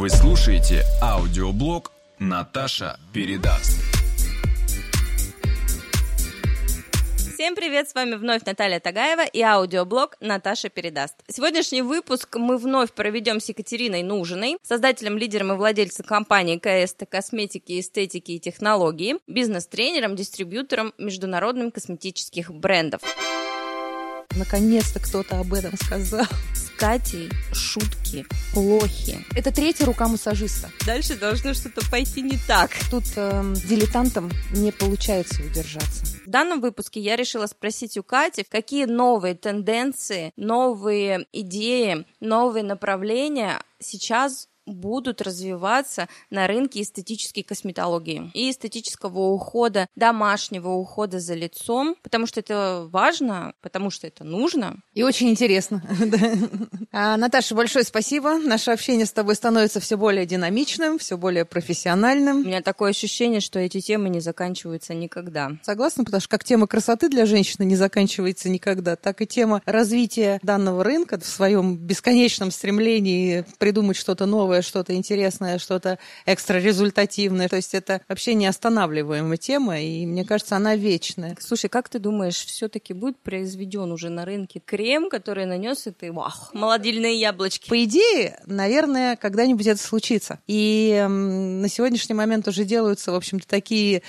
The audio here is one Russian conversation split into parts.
Вы слушаете аудиоблог «Наташа передаст». Всем привет, с вами вновь Наталья Тагаева и аудиоблог «Наташа передаст». Сегодняшний выпуск мы вновь проведем с Екатериной Нужиной, создателем, лидером и владельцем компании КСТ «Косметики, эстетики и технологии», бизнес-тренером, дистрибьютором международных косметических брендов. Наконец-то кто-то об этом сказал. Катей шутки плохи. Это третья рука массажиста. Дальше должно что-то пойти не так. Тут э, дилетантам не получается удержаться. В данном выпуске я решила спросить у Кати, какие новые тенденции, новые идеи, новые направления сейчас будут развиваться на рынке эстетической косметологии и эстетического ухода, домашнего ухода за лицом, потому что это важно, потому что это нужно. И очень интересно. а, Наташа, большое спасибо. Наше общение с тобой становится все более динамичным, все более профессиональным. У меня такое ощущение, что эти темы не заканчиваются никогда. Согласна, потому что как тема красоты для женщины не заканчивается никогда, так и тема развития данного рынка в своем бесконечном стремлении придумать что-то новое, что-то интересное, что-то экстрарезультативное. То есть это вообще неостанавливаемая тема, и мне кажется, она вечная. Слушай, как ты думаешь, все-таки будет произведен уже на рынке крем, который нанес и ты, вау, молодильные яблочки? По идее, наверное, когда-нибудь это случится. И э, на сегодняшний момент уже делаются, в общем-то, такие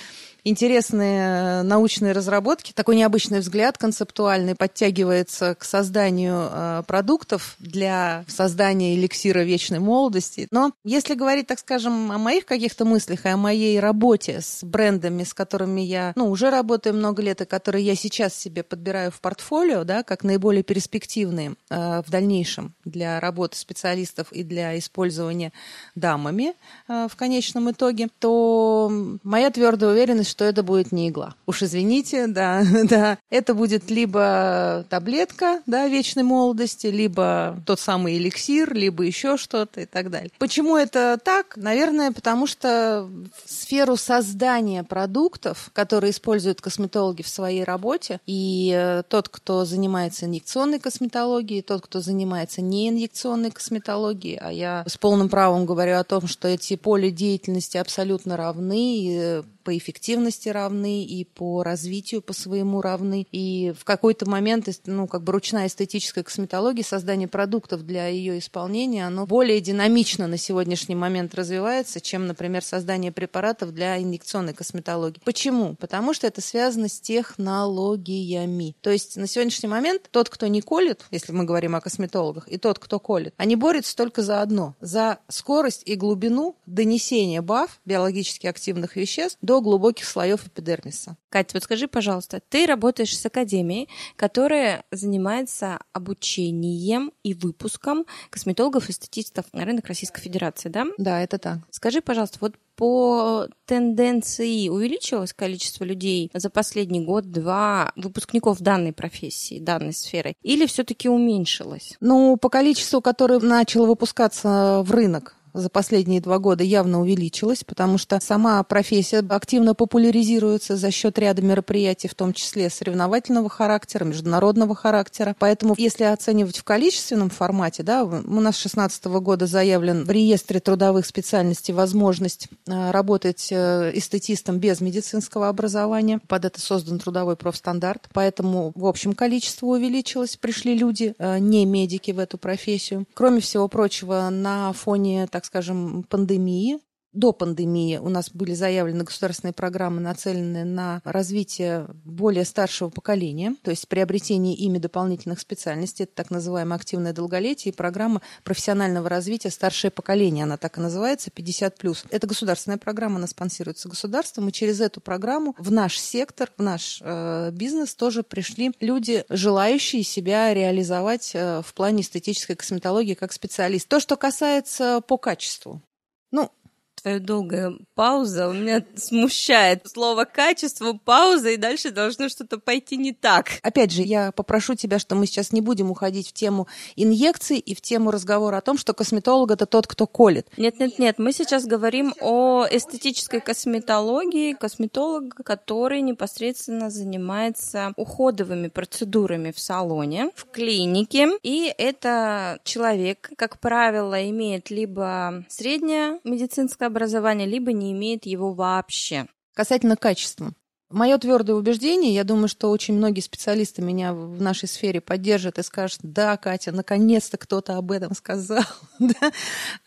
интересные э, научные разработки. Такой необычный взгляд концептуальный подтягивается к созданию э, продуктов для создания эликсира вечной молодости. Но если говорить, так скажем, о моих каких-то мыслях и о моей работе с брендами, с которыми я ну, уже работаю много лет, и которые я сейчас себе подбираю в портфолио, да, как наиболее перспективные э, в дальнейшем для работы специалистов и для использования дамами в конечном итоге, то моя твердая уверенность, что это будет не игла. Уж извините, да, да. Это будет либо таблетка, да, вечной молодости, либо тот самый эликсир, либо еще что-то и так далее. Почему это так? Наверное, потому что в сферу создания продуктов, которые используют косметологи в своей работе, и э, тот, кто занимается инъекционной косметологией, тот, кто занимается неинъекционной косметологией, а я с полным правом говорю о том, что эти поля деятельности абсолютно равны, и э, по эффективности равны, и по развитию по своему равны. И в какой-то момент, ну, как бы ручная эстетическая косметология, создание продуктов для ее исполнения, оно более динамично на сегодняшний момент развивается, чем, например, создание препаратов для инъекционной косметологии. Почему? Потому что это связано с технологиями. То есть на сегодняшний момент тот, кто не колет, если мы говорим о косметологах, и тот, кто колет, они борются только за одно, за скорость и глубину донесения БАФ, биологически активных веществ, до глубоких слоев эпидермиса. Катя, вот скажи, пожалуйста, ты работаешь с академией, которая занимается обучением и выпуском косметологов и статистов на рынок Российской Федерации, да? Да, это так. Скажи, пожалуйста, вот по тенденции увеличилось количество людей за последний год-два выпускников данной профессии, данной сферы, или все-таки уменьшилось? Ну, по количеству, которое начало выпускаться в рынок за последние два года явно увеличилась, потому что сама профессия активно популяризируется за счет ряда мероприятий, в том числе соревновательного характера, международного характера. Поэтому, если оценивать в количественном формате, да, у нас с 2016 года заявлен в реестре трудовых специальностей возможность э, работать э, эстетистом без медицинского образования. Под это создан трудовой профстандарт. Поэтому, в общем, количество увеличилось. Пришли люди, э, не медики в эту профессию. Кроме всего прочего, на фоне, так так скажем, пандемии, до пандемии у нас были заявлены государственные программы, нацеленные на развитие более старшего поколения, то есть приобретение ими дополнительных специальностей, это так называемое активное долголетие, и программа профессионального развития старшее поколение, она так и называется, 50+. Это государственная программа, она спонсируется государством, и через эту программу в наш сектор, в наш э, бизнес тоже пришли люди, желающие себя реализовать э, в плане эстетической косметологии как специалист. То, что касается по качеству. Ну, Твоя долгая пауза у меня смущает. Слово «качество», пауза, и дальше должно что-то пойти не так. Опять же, я попрошу тебя, что мы сейчас не будем уходить в тему инъекций и в тему разговора о том, что косметолог – это тот, кто колет. Нет-нет-нет, мы сейчас говорим о эстетической косметологии, косметолога, который непосредственно занимается уходовыми процедурами в салоне, в клинике, и это человек, как правило, имеет либо среднее медицинское образование, либо не имеет его вообще. Касательно качества. Мое твердое убеждение, я думаю, что очень многие специалисты меня в нашей сфере поддержат и скажут, да, Катя, наконец-то кто-то об этом сказал.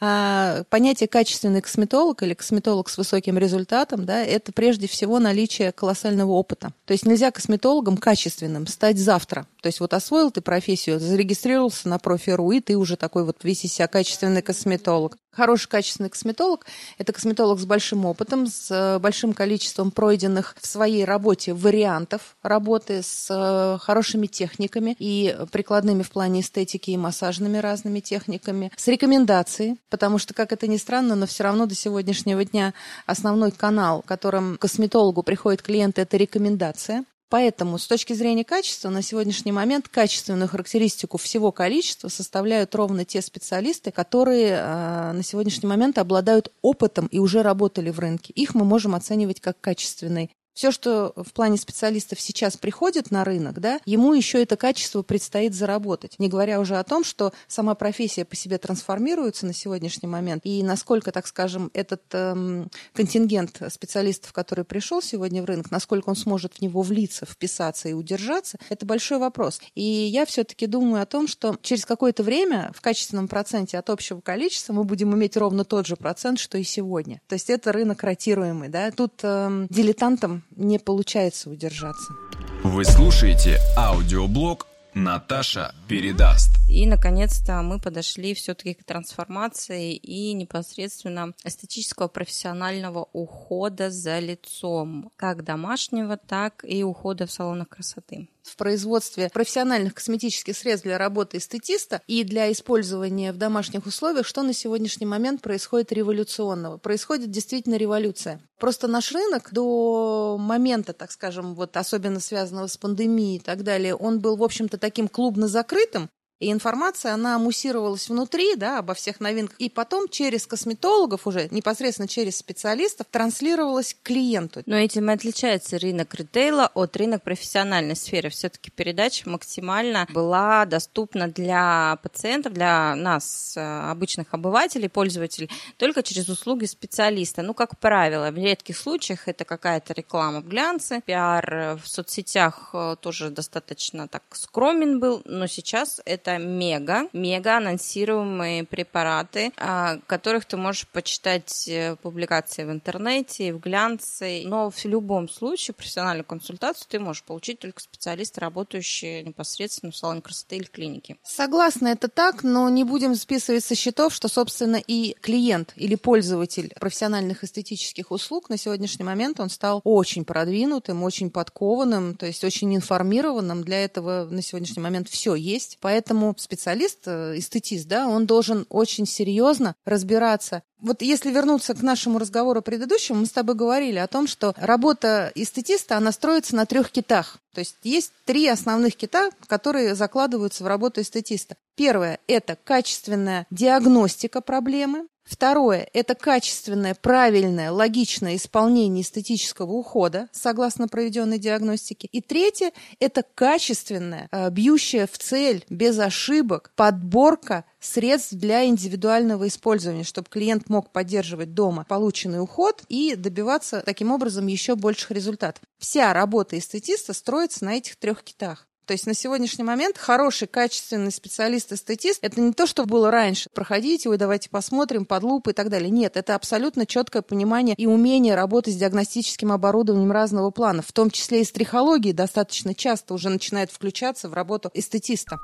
а, понятие качественный косметолог или косметолог с высоким результатом, да, это прежде всего наличие колоссального опыта. То есть нельзя косметологом качественным стать завтра. То есть вот освоил ты профессию, зарегистрировался на профи.ру, и ты уже такой вот весь из себя качественный косметолог. Хороший качественный косметолог – это косметолог с большим опытом, с э, большим количеством пройденных в своей работе вариантов работы, с э, хорошими техниками и прикладными в плане эстетики и массажными разными техниками, с рекомендацией, потому что, как это ни странно, но все равно до сегодняшнего дня основной канал, которым косметологу приходит клиент, это рекомендация. Поэтому с точки зрения качества на сегодняшний момент качественную характеристику всего количества составляют ровно те специалисты, которые э, на сегодняшний момент обладают опытом и уже работали в рынке. Их мы можем оценивать как качественный все, что в плане специалистов сейчас приходит на рынок, да, ему еще это качество предстоит заработать. Не говоря уже о том, что сама профессия по себе трансформируется на сегодняшний момент, и насколько, так скажем, этот эм, контингент специалистов, который пришел сегодня в рынок, насколько он сможет в него влиться, вписаться и удержаться, это большой вопрос. И я все-таки думаю о том, что через какое-то время в качественном проценте от общего количества мы будем иметь ровно тот же процент, что и сегодня. То есть это рынок ротируемый, да. Тут эм, дилетантам не получается удержаться. Вы слушаете аудиоблог Наташа передаст. И, наконец-то, мы подошли все-таки к трансформации и непосредственно эстетического профессионального ухода за лицом, как домашнего, так и ухода в салонах красоты в производстве профессиональных косметических средств для работы эстетиста и для использования в домашних условиях, что на сегодняшний момент происходит революционного. Происходит действительно революция. Просто наш рынок до момента, так скажем, вот особенно связанного с пандемией и так далее, он был, в общем-то, таким клубно закрытым, и информация, она муссировалась внутри, да, обо всех новинках, и потом через косметологов уже, непосредственно через специалистов, транслировалась к клиенту. Но этим и отличается рынок ритейла от рынка профессиональной сферы. Все-таки передача максимально была доступна для пациентов, для нас, э, обычных обывателей, пользователей, только через услуги специалиста. Ну, как правило, в редких случаях это какая-то реклама в глянце, пиар в соцсетях э, тоже достаточно так скромен был, но сейчас это это мега, мега анонсируемые препараты, о которых ты можешь почитать э, публикации в интернете, в глянце, но в любом случае профессиональную консультацию ты можешь получить только специалист, работающий непосредственно в салоне красоты или клинике. Согласна, это так, но не будем списывать со счетов, что, собственно, и клиент или пользователь профессиональных эстетических услуг на сегодняшний момент он стал очень продвинутым, очень подкованным, то есть очень информированным. Для этого на сегодняшний момент все есть. Поэтому Поэтому специалист, э, эстетист, да, он должен очень серьезно разбираться. Вот если вернуться к нашему разговору предыдущему, мы с тобой говорили о том, что работа эстетиста, она строится на трех китах. То есть есть три основных кита, которые закладываются в работу эстетиста. Первое – это качественная диагностика проблемы. Второе – это качественное, правильное, логичное исполнение эстетического ухода согласно проведенной диагностике. И третье – это качественная, э, бьющая в цель, без ошибок, подборка средств для индивидуального использования, чтобы клиент мог поддерживать дома полученный уход и добиваться таким образом еще больших результатов. Вся работа эстетиста строится на этих трех китах. То есть на сегодняшний момент хороший, качественный специалист-эстетист – это не то, что было раньше. Проходите, ой, давайте посмотрим, под лупой и так далее. Нет, это абсолютно четкое понимание и умение работать с диагностическим оборудованием разного плана, в том числе и с трихологией достаточно часто уже начинает включаться в работу эстетиста.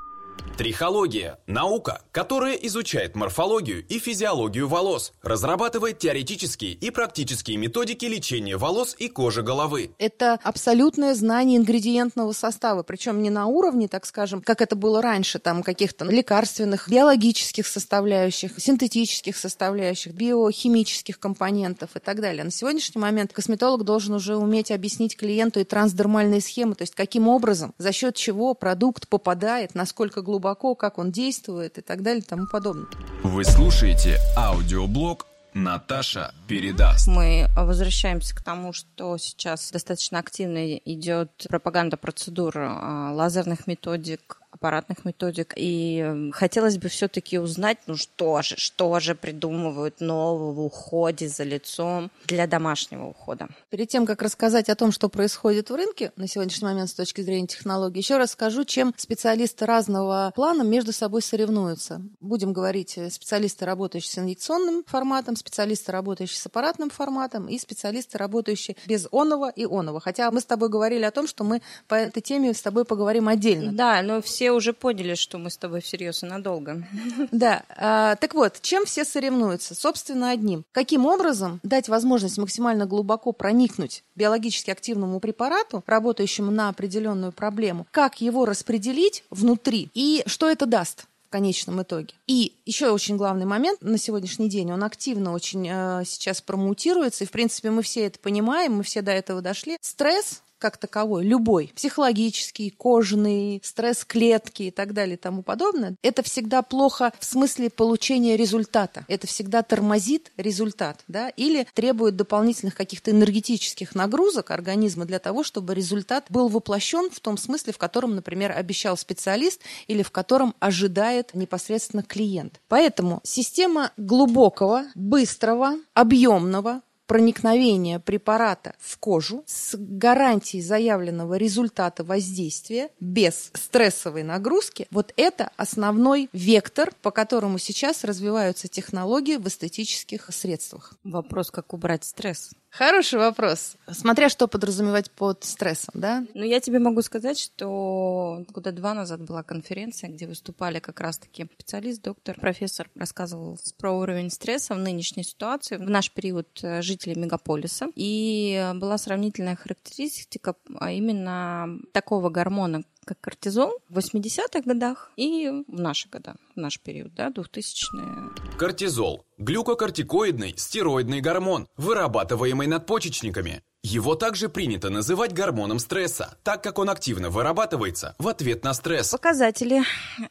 Трихология – наука, которая изучает морфологию и физиологию волос, разрабатывает теоретические и практические методики лечения волос и кожи головы. Это абсолютное знание ингредиентного состава, причем не на уровне, так скажем, как это было раньше, там каких-то лекарственных, биологических составляющих, синтетических составляющих, биохимических компонентов и так далее. На сегодняшний момент косметолог должен уже уметь объяснить клиенту и трансдермальные схемы, то есть каким образом, за счет чего продукт попадает, насколько глубоко глубоко, как он действует и так далее и тому подобное. Вы слушаете аудиоблог Наташа передаст. Мы возвращаемся к тому, что сейчас достаточно активно идет пропаганда процедур а, лазерных методик, аппаратных методик. И хотелось бы все-таки узнать, ну что же, что же придумывают нового в уходе за лицом для домашнего ухода. Перед тем, как рассказать о том, что происходит в рынке на сегодняшний момент с точки зрения технологий, еще раз скажу, чем специалисты разного плана между собой соревнуются. Будем говорить э, специалисты, работающие с инъекционным форматом, специалисты, работающие с аппаратным форматом и специалисты, работающие без оного и оного. Хотя мы с тобой говорили о том, что мы по этой теме с тобой поговорим отдельно. Да, но все все уже поняли, что мы с тобой всерьез и надолго. Да. А, так вот, чем все соревнуются? Собственно, одним. Каким образом дать возможность максимально глубоко проникнуть биологически активному препарату, работающему на определенную проблему, как его распределить внутри и что это даст? в конечном итоге. И еще очень главный момент на сегодняшний день, он активно очень э, сейчас промутируется, и, в принципе, мы все это понимаем, мы все до этого дошли. Стресс как таковой, любой, психологический, кожный, стресс клетки и так далее и тому подобное, это всегда плохо в смысле получения результата. Это всегда тормозит результат, да, или требует дополнительных каких-то энергетических нагрузок организма для того, чтобы результат был воплощен в том смысле, в котором, например, обещал специалист или в котором ожидает непосредственно клиент. Поэтому система глубокого, быстрого, объемного, проникновения препарата в кожу с гарантией заявленного результата воздействия без стрессовой нагрузки, вот это основной вектор, по которому сейчас развиваются технологии в эстетических средствах. Вопрос, как убрать стресс. Хороший вопрос. Смотря что подразумевать под стрессом, да? Ну, я тебе могу сказать, что года два назад была конференция, где выступали как раз-таки специалист, доктор, профессор, рассказывал про уровень стресса в нынешней ситуации, в наш период э, жителей мегаполиса. И была сравнительная характеристика а именно такого гормона, как кортизол в 80-х годах и в наши года, в наш период, да, 2000-е. Кортизол – глюкокортикоидный стероидный гормон, вырабатываемый надпочечниками. Его также принято называть гормоном стресса, так как он активно вырабатывается в ответ на стресс. Показатели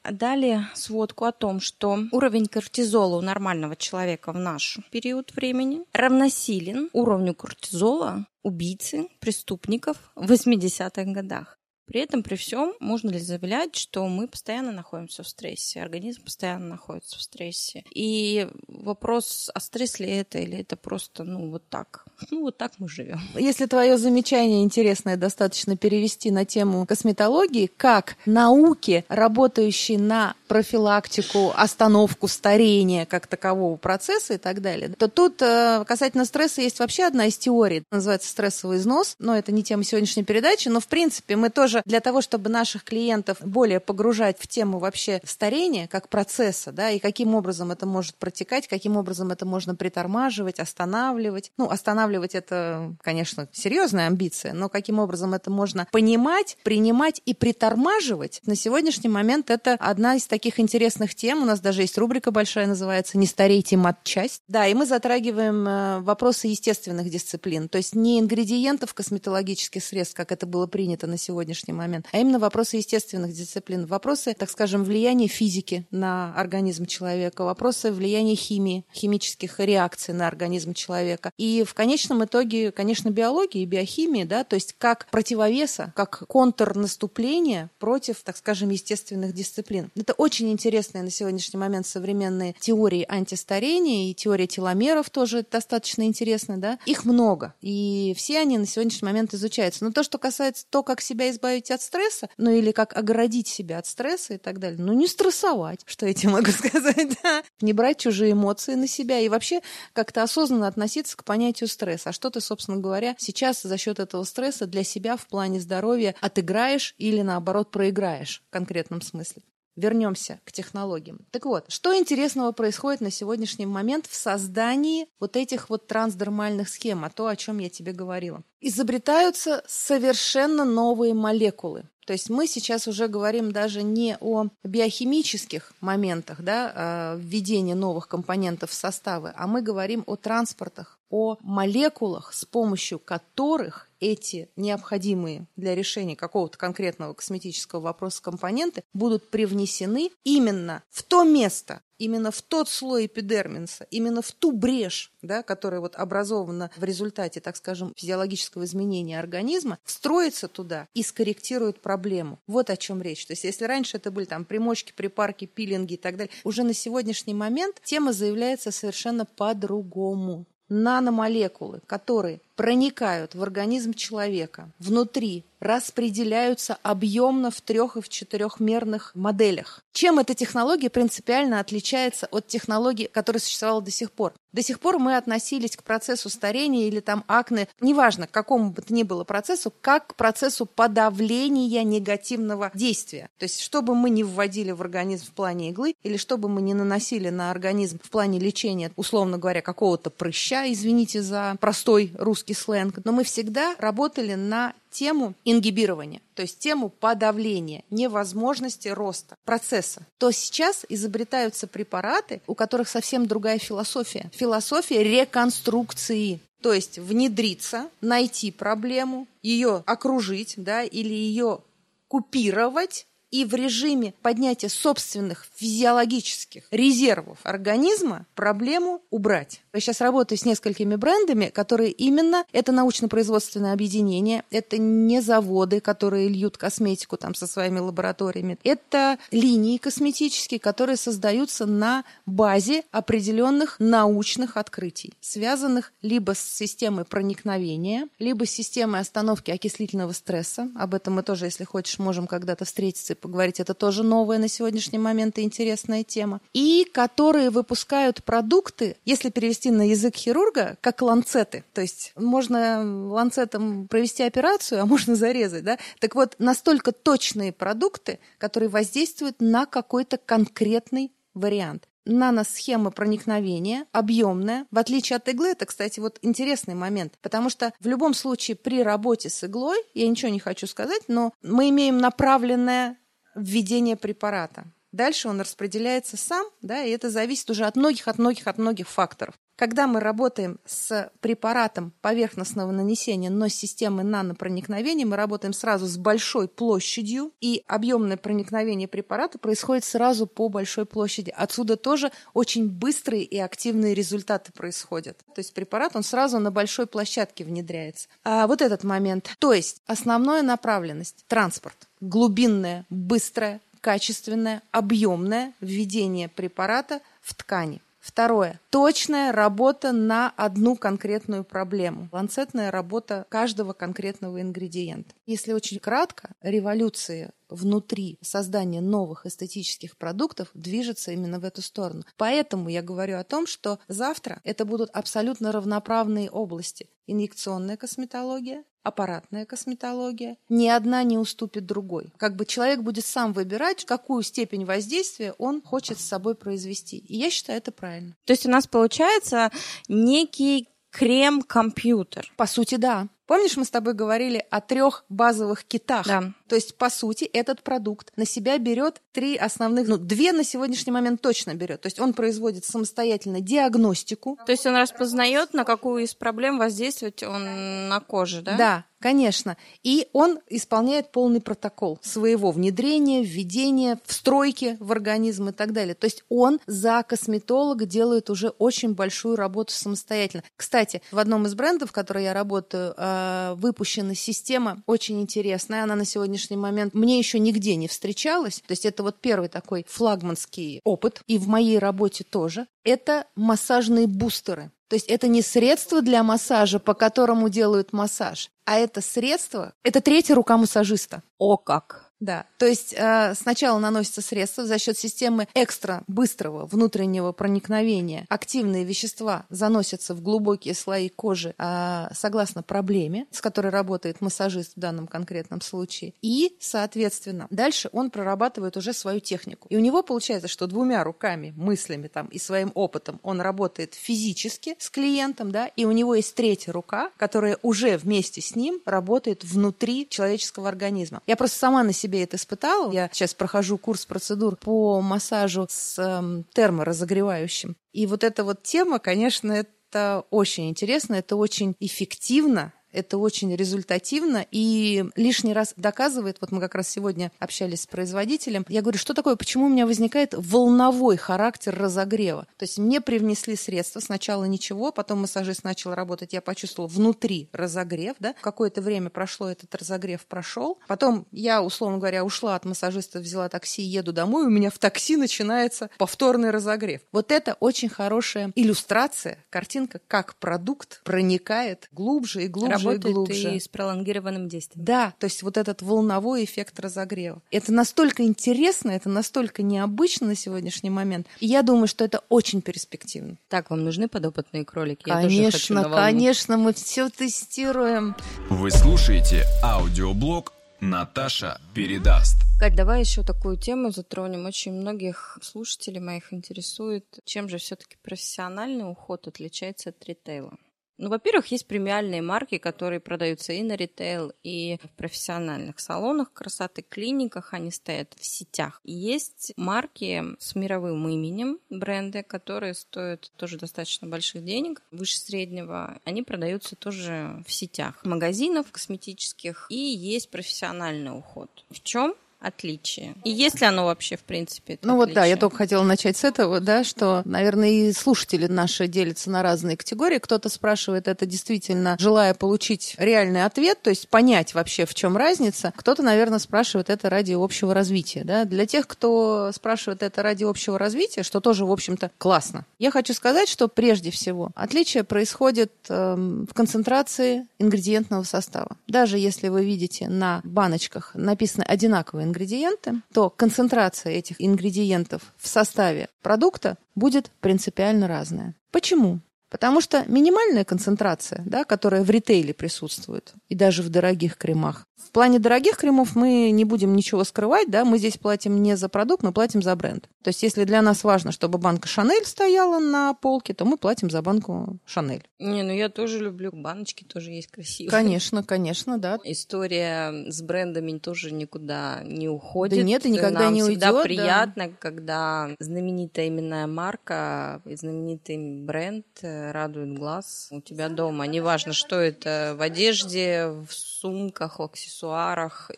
дали сводку о том, что уровень кортизола у нормального человека в наш период времени равносилен уровню кортизола убийцы, преступников в 80-х годах. При этом, при всем, можно ли заявлять, что мы постоянно находимся в стрессе, организм постоянно находится в стрессе. И вопрос, а стресс ли это, или это просто, ну, вот так. Ну, вот так мы живем. Если твое замечание интересное достаточно перевести на тему косметологии, как науки, работающие на профилактику, остановку старения как такового процесса и так далее, то тут э, касательно стресса есть вообще одна из теорий, называется стрессовый износ, но это не тема сегодняшней передачи, но в принципе мы тоже для того, чтобы наших клиентов более погружать в тему вообще старения как процесса, да, и каким образом это может протекать, каким образом это можно притормаживать, останавливать. Ну, останавливать это, конечно, серьезная амбиция, но каким образом это можно понимать, принимать и притормаживать, на сегодняшний момент это одна из таких интересных тем. У нас даже есть рубрика большая, называется «Не старейте матчасть». Да, и мы затрагиваем э, вопросы естественных дисциплин, то есть не ингредиентов косметологических средств, как это было принято на сегодняшний сегодняшний момент, а именно вопросы естественных дисциплин, вопросы, так скажем, влияния физики на организм человека, вопросы влияния химии, химических реакций на организм человека. И в конечном итоге, конечно, биологии и биохимии, да, то есть как противовеса, как контрнаступление против, так скажем, естественных дисциплин. Это очень интересные на сегодняшний момент современные теории антистарения и теория теломеров тоже достаточно интересны, да. Их много, и все они на сегодняшний момент изучаются. Но то, что касается то, как себя избавить избавить от стресса, ну или как оградить себя от стресса и так далее. Ну не стрессовать, что я тебе могу сказать, да? Не брать чужие эмоции на себя и вообще как-то осознанно относиться к понятию стресса. А что ты, собственно говоря, сейчас за счет этого стресса для себя в плане здоровья отыграешь или наоборот проиграешь в конкретном смысле? Вернемся к технологиям. Так вот, что интересного происходит на сегодняшний момент в создании вот этих вот трансдермальных схем, а то, о чем я тебе говорила? Изобретаются совершенно новые молекулы. То есть мы сейчас уже говорим даже не о биохимических моментах да, а, введения новых компонентов в составы, а мы говорим о транспортах, о молекулах, с помощью которых эти необходимые для решения какого-то конкретного косметического вопроса компоненты будут привнесены именно в то место, именно в тот слой эпидермиса, именно в ту брешь, да, которая вот образована в результате, так скажем, физиологического изменения организма, встроится туда и скорректирует проблему. Вот о чем речь. То есть если раньше это были там примочки, припарки, пилинги и так далее, уже на сегодняшний момент тема заявляется совершенно по-другому наномолекулы, которые проникают в организм человека внутри распределяются объемно в трех и в четырехмерных моделях. Чем эта технология принципиально отличается от технологии, которая существовала до сих пор? До сих пор мы относились к процессу старения или там акне, неважно, к какому бы то ни было процессу, как к процессу подавления негативного действия. То есть, что бы мы ни вводили в организм в плане иглы, или что бы мы ни наносили на организм в плане лечения, условно говоря, какого-то прыща, извините за простой русский сленг, но мы всегда работали на тему ингибирования, то есть тему подавления, невозможности роста процесса, то сейчас изобретаются препараты, у которых совсем другая философия. Философия реконструкции. То есть внедриться, найти проблему, ее окружить, да, или ее купировать и в режиме поднятия собственных физиологических резервов организма проблему убрать. Я сейчас работаю с несколькими брендами, которые именно это научно-производственное объединение, это не заводы, которые льют косметику там со своими лабораториями, это линии косметические, которые создаются на базе определенных научных открытий, связанных либо с системой проникновения, либо с системой остановки окислительного стресса. Об этом мы тоже, если хочешь, можем когда-то встретиться поговорить. Это тоже новая на сегодняшний момент и интересная тема. И которые выпускают продукты, если перевести на язык хирурга как ланцеты. То есть можно ланцетом провести операцию, а можно зарезать. Да? Так вот, настолько точные продукты, которые воздействуют на какой-то конкретный вариант наносхема проникновения, объемная. В отличие от иглы, это, кстати, вот интересный момент, потому что в любом случае при работе с иглой, я ничего не хочу сказать, но мы имеем направленное введение препарата. Дальше он распределяется сам, да, и это зависит уже от многих, от многих, от многих факторов. Когда мы работаем с препаратом поверхностного нанесения, но с системой нанопроникновения, мы работаем сразу с большой площадью, и объемное проникновение препарата происходит сразу по большой площади. Отсюда тоже очень быстрые и активные результаты происходят. То есть препарат, он сразу на большой площадке внедряется. А вот этот момент. То есть основная направленность – транспорт. Глубинная, быстрая, качественное, объемное введение препарата в ткани. Второе. Точная работа на одну конкретную проблему. Ланцетная работа каждого конкретного ингредиента. Если очень кратко, революция внутри создания новых эстетических продуктов движется именно в эту сторону. Поэтому я говорю о том, что завтра это будут абсолютно равноправные области. Инъекционная косметология, аппаратная косметология. Ни одна не уступит другой. Как бы человек будет сам выбирать, какую степень воздействия он хочет с собой произвести. И я считаю это правильно. То есть у нас получается некий крем-компьютер. По сути, да. Помнишь, мы с тобой говорили о трех базовых китах? Да. То есть, по сути, этот продукт на себя берет три основных, ну, две на сегодняшний момент точно берет. То есть он производит самостоятельно диагностику. То есть он распознает, на какую из проблем воздействовать он на коже, да? Да, Конечно. И он исполняет полный протокол своего внедрения, введения, встройки в организм и так далее. То есть он за косметолога делает уже очень большую работу самостоятельно. Кстати, в одном из брендов, в котором я работаю, э, выпущена система очень интересная. Она на сегодняшний момент мне еще нигде не встречалась. То есть это вот первый такой флагманский опыт. И в моей работе тоже. Это массажные бустеры. То есть это не средство для массажа, по которому делают массаж, а это средство, это третья рука массажиста. О как! Да, то есть э, сначала наносится средство за счет системы экстра быстрого внутреннего проникновения. Активные вещества заносятся в глубокие слои кожи э, согласно проблеме, с которой работает массажист в данном конкретном случае. И, соответственно, дальше он прорабатывает уже свою технику. И у него получается, что двумя руками, мыслями там и своим опытом он работает физически с клиентом, да, и у него есть третья рука, которая уже вместе с ним работает внутри человеческого организма. Я просто сама на себе это испытала. Я сейчас прохожу курс процедур по массажу с эм, терморазогревающим. И вот эта вот тема, конечно, это очень интересно, это очень эффективно, это очень результативно и лишний раз доказывает, вот мы как раз сегодня общались с производителем, я говорю, что такое, почему у меня возникает волновой характер разогрева? То есть мне привнесли средства, сначала ничего, потом массажист начал работать, я почувствовала внутри разогрев, да, какое-то время прошло, этот разогрев прошел, потом я, условно говоря, ушла от массажиста, взяла такси, еду домой, у меня в такси начинается повторный разогрев. Вот это очень хорошая иллюстрация, картинка, как продукт проникает глубже и глубже Работает и глубже. и с пролонгированным действием. Да, то есть вот этот волновой эффект разогрева. Это настолько интересно, это настолько необычно на сегодняшний момент. И я думаю, что это очень перспективно. Так, вам нужны подопытные кролики? Я конечно, конечно, мы все тестируем. Вы слушаете аудиоблог «Наташа передаст». Кать, давай еще такую тему затронем. Очень многих слушателей моих интересует, чем же все-таки профессиональный уход отличается от ритейла. Ну, во-первых, есть премиальные марки, которые продаются и на ритейл, и в профессиональных салонах красоты, клиниках, они стоят в сетях. Есть марки с мировым именем, бренды, которые стоят тоже достаточно больших денег, выше среднего. Они продаются тоже в сетях магазинов косметических, и есть профессиональный уход. В чем отличие? И есть ли оно вообще, в принципе, это Ну вот да, я отличие? только хотела начать с этого, да, что, наверное, и слушатели наши делятся на разные категории. Кто-то спрашивает это действительно, желая получить реальный ответ, то есть понять вообще, в чем разница. Кто-то, наверное, спрашивает это ради общего развития. Да? Для тех, кто спрашивает это ради общего развития, что тоже, в общем-то, классно. Я хочу сказать, что прежде всего отличие происходит эм, в концентрации ингредиентного состава. Даже если вы видите на баночках написаны одинаковые ингредиенты, то концентрация этих ингредиентов в составе продукта будет принципиально разная. Почему? Потому что минимальная концентрация, да, которая в ритейле присутствует, и даже в дорогих кремах. В плане дорогих кремов мы не будем ничего скрывать, да, мы здесь платим не за продукт, мы платим за бренд. То есть если для нас важно, чтобы банка Шанель стояла на полке, то мы платим за банку Шанель. Не, ну я тоже люблю. Баночки тоже есть красивые. Конечно, конечно, да. История с брендами тоже никуда не уходит. Да нет, и никогда Нам не всегда уйдет, да. приятно, когда знаменитая именная марка, и знаменитый бренд э, радует глаз у тебя дома. Неважно, что это в одежде, в сумках, в аксессуарах,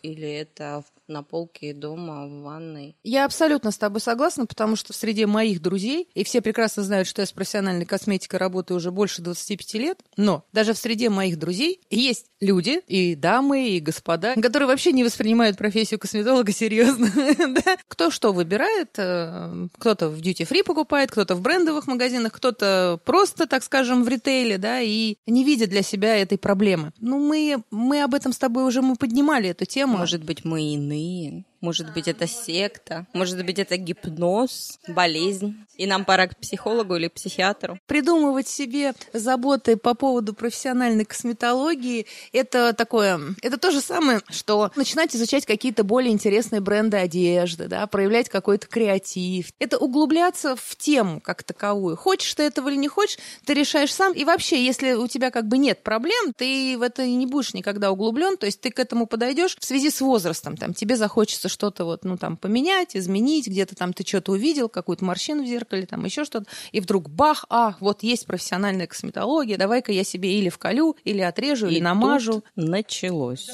или это в- на полке дома, в ванной. Я абсолютно с тобой согласна, потому что среди моих друзей, и все прекрасно знают, что я с профессиональной косметикой работаю уже больше 25 лет, но даже в среде моих друзей есть люди, и дамы, и господа, которые вообще не воспринимают профессию косметолога серьезно. Кто что выбирает, э, кто-то в дьюти-фри покупает, кто-то в брендовых магазинах, кто-то просто, так скажем, в ритейле, да, и не видит для себя этой проблемы. Ну, мы, мы об этом с тобой уже мы поднимали эту тему. Может быть, мы иные. me Может быть, это секта. Может быть, это гипноз, болезнь. И нам пора к психологу или психиатру. придумывать себе заботы по поводу профессиональной косметологии, это такое, это то же самое, что начинать изучать какие-то более интересные бренды одежды, да, проявлять какой-то креатив. Это углубляться в тему как таковую. Хочешь ты этого или не хочешь, ты решаешь сам. И вообще, если у тебя как бы нет проблем, ты в это не будешь никогда углублен, то есть ты к этому подойдешь в связи с возрастом. Там, тебе захочется что-то вот, ну, там, поменять, изменить, где-то там ты что-то увидел, какую-то морщину в зеркале, там еще что-то, и вдруг бах, а, вот есть профессиональная косметология, давай-ка я себе или вколю, или отрежу, или И намажу. тут началось.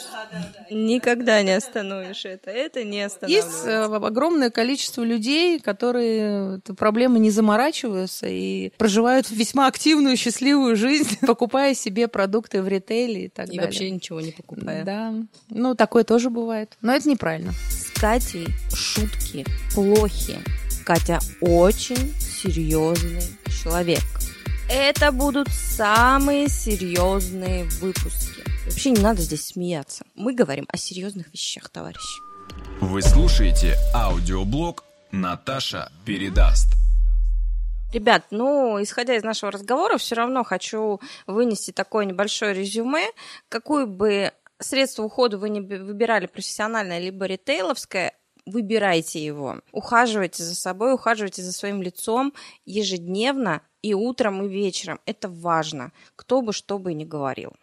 Никогда не остановишь это. Это не Есть останавливается. э, огромное количество людей, которые этой проблемы не заморачиваются и проживают весьма активную, счастливую жизнь, покупая себе продукты в ритейле и так И далее. вообще ничего не покупая. Да, ну такое тоже бывает, но это неправильно. Катей шутки плохи. Катя очень серьезный человек. Это будут самые серьезные выпуски. Вообще не надо здесь смеяться. Мы говорим о серьезных вещах, товарищи. Вы слушаете аудиоблог «Наташа передаст». Ребят, ну, исходя из нашего разговора, все равно хочу вынести такое небольшое резюме. Какую бы средство ухода вы не выбирали, профессиональное либо ритейловское, выбирайте его. Ухаживайте за собой, ухаживайте за своим лицом ежедневно и утром, и вечером. Это важно, кто бы что бы ни говорил.